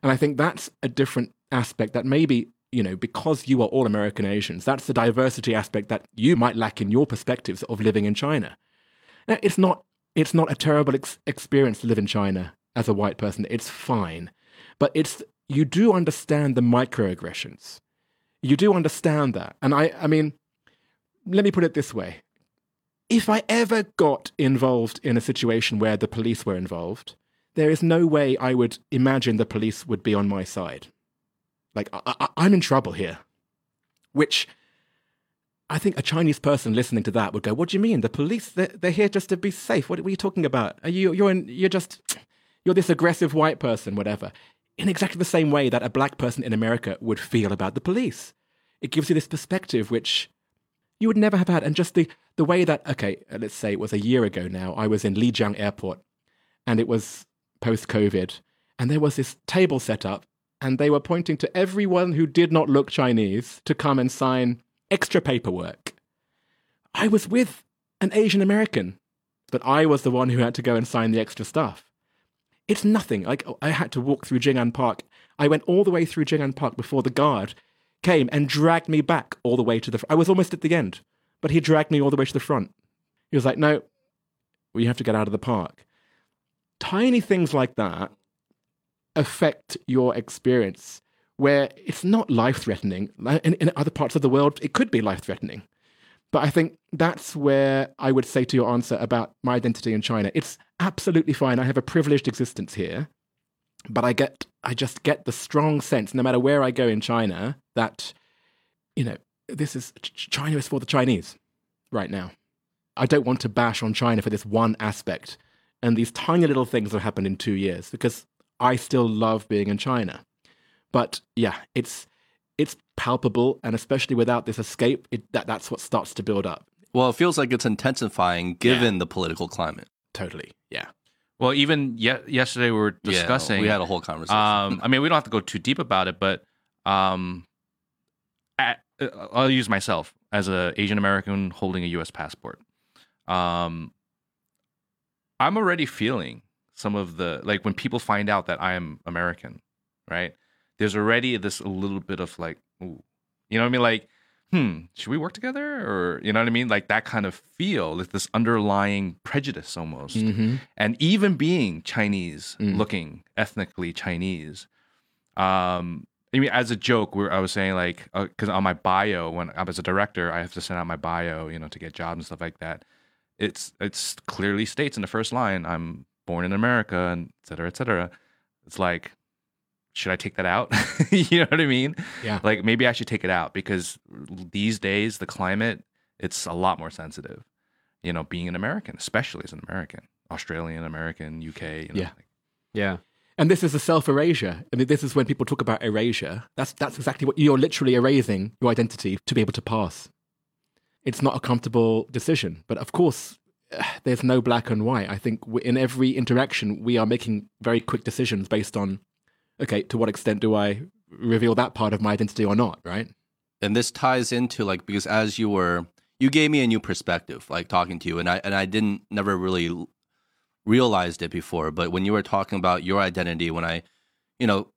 and I think that's a different aspect that maybe you know because you are all American Asians, that's the diversity aspect that you might lack in your perspectives of living in China. Now, it's not it's not a terrible ex- experience to live in China as a white person. It's fine, but it's you do understand the microaggressions. You do understand that, and I I mean, let me put it this way: if I ever got involved in a situation where the police were involved, there is no way I would imagine the police would be on my side. Like I, I'm in trouble here, which I think a Chinese person listening to that would go, "What do you mean? The police? They're, they're here just to be safe. What, what are you talking about? Are you you're in, you're just you're this aggressive white person, whatever." In exactly the same way that a black person in America would feel about the police, it gives you this perspective which you would never have had. And just the the way that okay, let's say it was a year ago now, I was in Lijiang Airport, and it was post COVID, and there was this table set up, and they were pointing to everyone who did not look Chinese to come and sign extra paperwork. I was with an Asian American, but I was the one who had to go and sign the extra stuff. It's nothing. Like I had to walk through Jing'an Park. I went all the way through Jing'an Park before the guard came and dragged me back all the way to the. Fr- I was almost at the end, but he dragged me all the way to the front. He was like, "No, we have to get out of the park." Tiny things like that affect your experience, where it's not life threatening. In, in other parts of the world, it could be life threatening. But I think that's where I would say to your answer about my identity in China. It's absolutely fine. I have a privileged existence here, but I get, I just get the strong sense, no matter where I go in China, that, you know, this is China is for the Chinese right now. I don't want to bash on China for this one aspect and these tiny little things that happened in two years because I still love being in China. But yeah, it's it's palpable, and especially without this escape, it, that that's what starts to build up. Well, it feels like it's intensifying given the political climate. Totally, yeah. Well, even ye- yesterday we were Yeah, discussing. we had a whole conversation. Um, I mean, we don't have to go too deep about it, but um, at, uh, I'll use myself as an Asian American holding a U.S. passport. Um, I'm already feeling some of the like when people find out that I am American, right? There's already this a little bit of like, ooh, you know what I mean? Like, hmm, should we work together, or you know what I mean? Like that kind of feel, like this underlying prejudice almost Mm-hmm. and even being Chinese Mm. looking, ethnically Chinese. Um, I mean, as a joke, where I was saying like, because on my bio, when I was a director, I have to send out my bio, you know, to get jobs and stuff like that. It's it's clearly states in the first line, I'm born in America, and et cetera, et cetera. It's like, should I take that out? you know what I mean? Yeah. Like maybe I should take it out because these days the climate, it's a lot more sensitive. You know, being an American, especially as an American, Australian American, UK. You know, Yeah. like- Yeah. And this is a self erasure. I mean, this is when people talk about erasure. That's that's exactly what you're literally erasing your identity to be able to pass. It's not a comfortable decision, but of course, there's no black and white. I think in every interaction, we are making very quick decisions based on, okay, to what extent do I reveal that part of my identity or not, right? and this ties into like because as you were you gave me a new perspective like talking to you and i and i didn't never really realized it before but when you were talking about your identity when i you know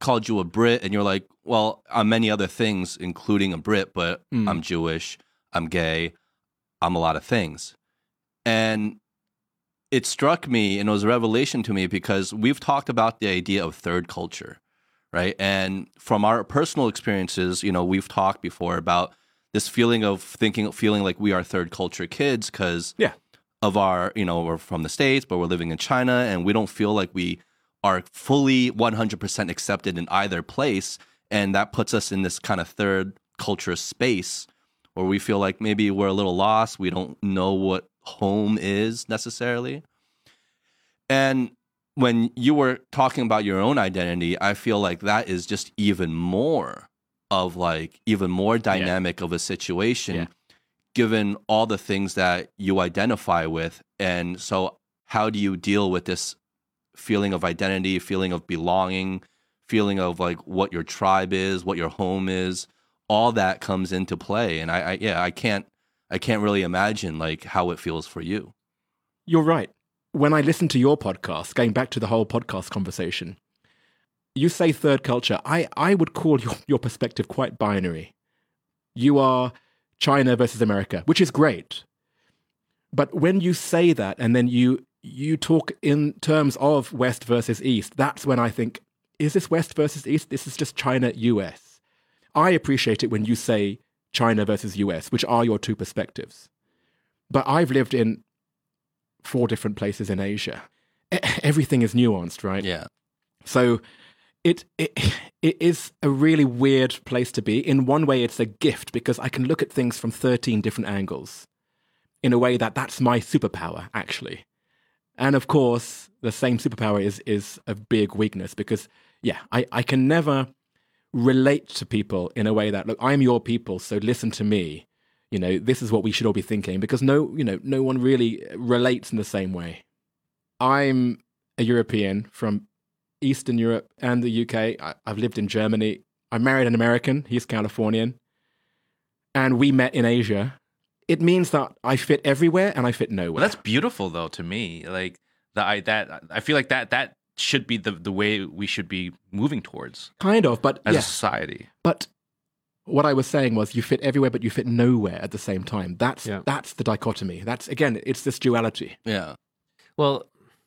called you a brit and you're like well i'm many other things including a brit but Mm. i'm jewish i'm gay i'm a lot of things and it struck me and it was a revelation to me because we've talked about the idea of third culture right? And from our personal experiences, you know, we've talked before about this feeling of thinking, feeling like we are third culture kids because Yeah. of our, you know, we're from the States, but we're living in China and we don't feel like we are fully 100% accepted in either place. And that puts us in this kind of third culture space where we feel like maybe we're a little lost. We don't know what home is necessarily. And when you were talking about your own identity, I feel like that is just even more of like even more dynamic of a situation Yeah. given all the things that you identify with. And so how do you deal with this feeling of identity, feeling of belonging, feeling of like what your tribe is, what your home is, all that comes into play. And I, I yeah, I can't I can't really imagine like how it feels for you. You're right. When I listen to your podcast, going back to the whole podcast conversation, you say third culture. I, I would call your, your perspective quite binary. You are China versus America, which is great. But when you say that and then you you talk in terms of West versus East, that's when I think, is this West versus East? This is just China US. I appreciate it when you say China versus US, which are your two perspectives. But I've lived in four different places in Asia. E- Everything is nuanced, right? Yeah. So it, it it is a really weird place to be. In one way, it's a gift because I can look at things from thirteen different angles. In a way that that's my superpower, actually. And of course, the same superpower is is a big weakness because yeah, I, I can never relate to people in a way that look, I'm your people, so listen to me. You know, this is what we should all be thinking because no, you know, no one really relates in the same way. I'm a European from Eastern Europe and the UK. I, I've lived in Germany. I married an American. He's Californian. And we met in Asia. It means that I fit everywhere and I fit nowhere. Well, that's beautiful though to me. Like that, I that I feel like that that should be the the way we should be moving towards kind of, but as yeah. a society. But what I was saying was you fit everywhere, but you fit nowhere at the same time. That's Yeah. that's the dichotomy. That's again, it's this duality. Yeah. Well,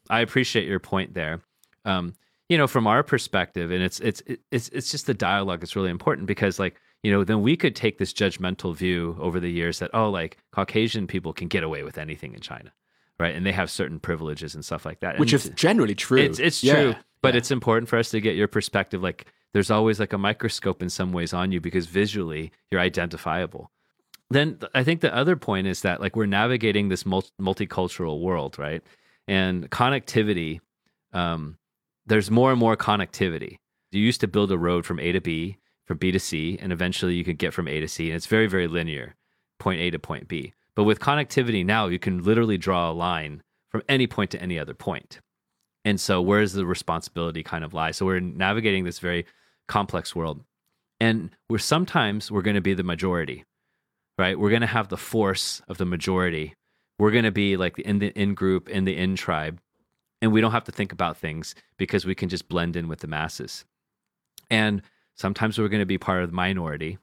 I appreciate your point there. Um, you know, from our perspective, and it's it's it's it's just the dialogue that's really important because, like, you know, then we could take this judgmental view over the years that oh, like Caucasian people can get away with anything in China, right? And they have certain privileges and stuff like that, Which And is generally true. It's it's Yeah. true, but Yeah. it's important for us to get your perspective. Like, there's always like a microscope in some ways on you because visually you're identifiable. Then I think the other point is that like we're navigating this mul- multicultural world, right? And connectivity, um, there's more and more connectivity. You used to build a road from A to B, from B to C, and eventually you could get from A to C, and it's very very linear, point A to point B. But with connectivity now, you can literally draw a line from any point to any other point. And so where does the responsibility kind of lie? So we're navigating this very complex world. And we're sometimes we're going to be the majority, right? We're going to have the force of the majority. We're going to be like in the in group, in the in tribe, and we don't have to think about things because we can just blend in with the masses. And sometimes we're going to be part of the minority,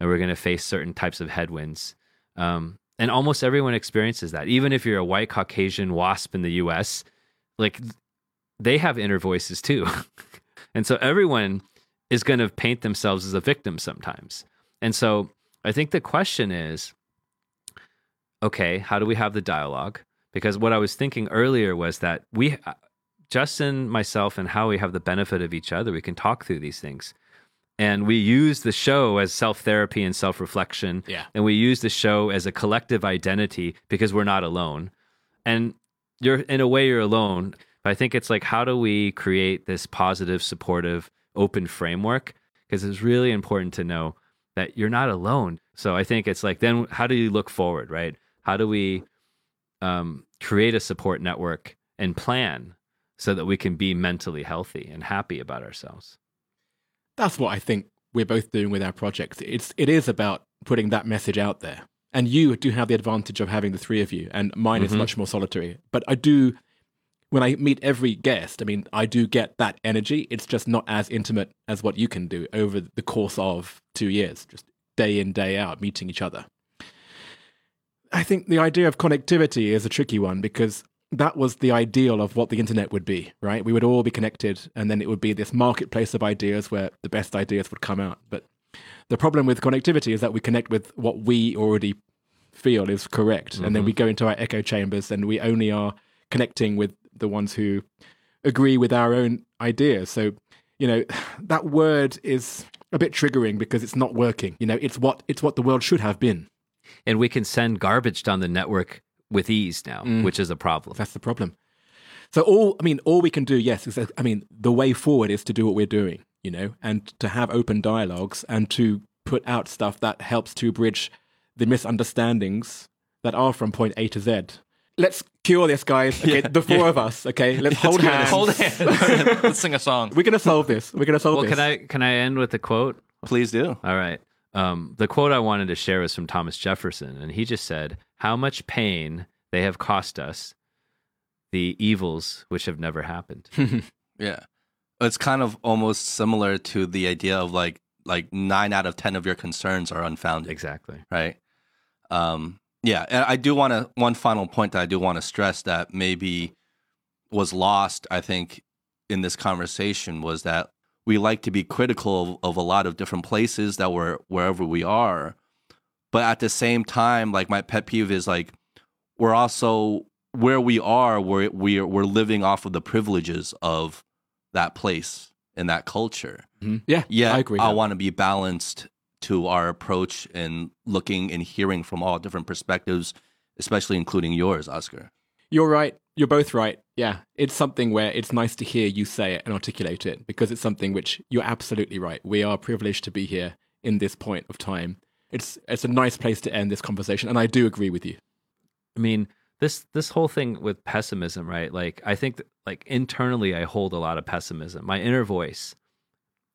and we're going to face certain types of headwinds. Um, and almost everyone experiences that. Even if you're a white Caucasian wasp in the U.S., like they have inner voices too. and so everyone is going to paint themselves as a victim sometimes. And so I think the question is okay, how do we have the dialogue? Because what I was thinking earlier was that we, uh, Justin, myself, and Howie have the benefit of each other. We can talk through these things. And we use the show as self therapy and self reflection. Yeah. And we use the show as a collective identity because we're not alone. And you're, in a way, you're alone. But I think it's like, how do we create this positive, supportive, open framework? Because it's really important to know that you're not alone. So I think it's like, then how do you look forward, right? How do we um, create a support network and plan so that we can be mentally healthy and happy about ourselves? That's what I think we're both doing with our projects. It's it is about putting that message out there. And you do have the advantage of having the three of you, and mine is Mhm. much more solitary. But I do when I meet every guest, I mean, I do get that energy. It's just not as intimate as what you can do over the course of two years, just day in, day out, meeting each other. I think the idea of connectivity is a tricky one because that was the ideal of what the internet would be, right? We would all be connected, and then it would be this marketplace of ideas where the best ideas would come out. But the problem with connectivity is that we connect with what we already feel is correct, and then we mm-hmm. go into our echo chambers, and we only are connecting with the ones who agree with our own ideas. So, you know, that word is a bit triggering because it's not working. You know, it's what it's what the world should have been. And we can send garbage down the network with ease now, which is a problem. That's the problem. So all I mean, all we can do, yes, is I mean, the way forward is to do what we're doing, you know, and to have open dialogues and to put out stuff that helps to bridge the misunderstandings that are from point A to Z. Let's cure this, guys. Okay, the four of us. Okay, let's hold cure hands. this. Hold hands. Let's sing a song. We're gonna solve this. We're gonna solve Well, this. can I can I end with a quote? Please do. All right. Um, the quote I wanted to share was from Thomas Jefferson, and he just said, "How much pain they have cost us, the evils which have never happened." Yeah. It's kind of almost similar to the idea of like like nine out of ten of your concerns are unfounded. exactly. right? Um, yeah, and I do want to one final point that I do want to stress that maybe was lost. I think in this conversation was that we like to be critical of, of a lot of different places that we're wherever we are, but at the same time, like my pet peeve is like we're also where we are. We're we're we're living off of the privileges of that place and that culture Mhm. Yeah, yeah, I agree. I want to be balanced to our approach and looking and hearing from all different perspectives, especially including yours, Oscar. You're right. You're both right. Yeah. It's something where it's nice to hear you say it and articulate it because it's something which you're absolutely right. We are privileged to be here in this point of time. It's it's a nice place to end this conversation and I do agree with you. I mean, this this whole thing with pessimism, right? Like I think that, like internally I hold a lot of pessimism. My inner voice,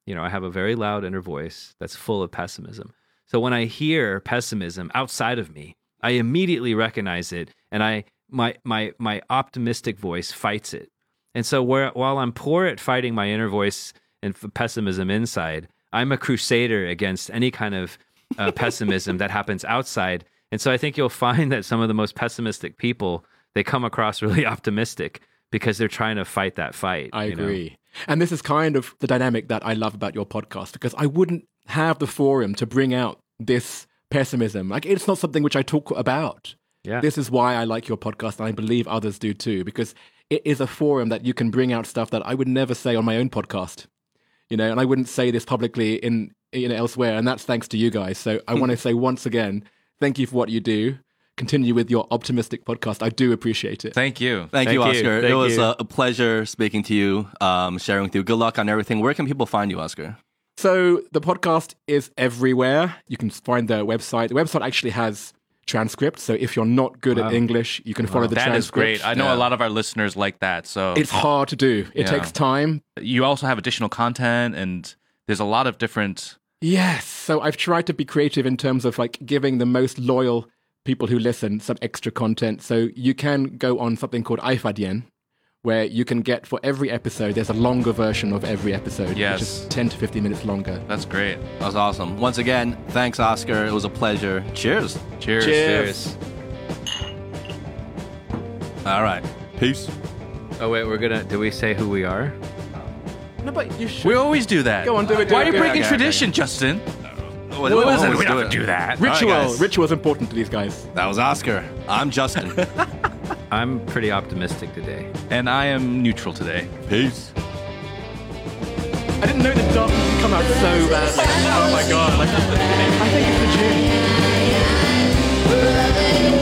you know, I have a very loud inner voice that's full of pessimism. So when I hear pessimism outside of me, I immediately recognize it and I my my my optimistic voice fights it. And so where, while I'm poor at fighting my inner voice and pessimism inside, I'm a crusader against any kind of uh, pessimism that happens outside. And so I think you'll find that some of the most pessimistic people they come across really optimistic because they're trying to fight that fight. I you know? agree. And this is kind of the dynamic that I love about your podcast because I wouldn't have the forum to bring out this pessimism. Like it's not something which I talk about. Yeah. This is why I like your podcast and I believe others do too because it is a forum that you can bring out stuff that I would never say on my own podcast. You know, and I wouldn't say this publicly in you know elsewhere and that's thanks to you guys. So I want to say once again, thank you for what you do. Continue with your optimistic podcast. I do appreciate it. Thank you. Thank, you, Thank you. Oscar. it Thank was you. a, a pleasure speaking to you, um, sharing with you. Good luck on everything. Where can people find you, Oscar? So the podcast is everywhere. You can find the website. The website actually has transcripts. So if you're not good at English, you can follow the transcript. That is great. I know Yeah. a lot of our listeners like that. So It's hard to do. It Yeah. takes time. you also have additional content, and there's a lot of different. Yes. So I've tried to be creative in terms of like giving the most loyal people who listen some extra content. So you can go on something called iFadien, where you can get for every episode, there's a longer version of every episode, which Yes. is 10 to 15 minutes longer. That's great. That was awesome. Once again, thanks, Oscar. It was a pleasure. Cheers. Cheers. Cheers. All right. Peace. Oh wait, we're gonna. Do we say who we are? No, but you should. We always do that. Go on, do it, do Why it, are you breaking Okay, tradition, Justin? What What is it? We don't do that. Ritual. All right, guys. Ritual is important to these guys. That was Oscar. I'm Justin. I'm pretty optimistic today. And I am neutral today. Peace. I didn't know the darkness would come out so bad. Oh my god. Like, I think it's the gin.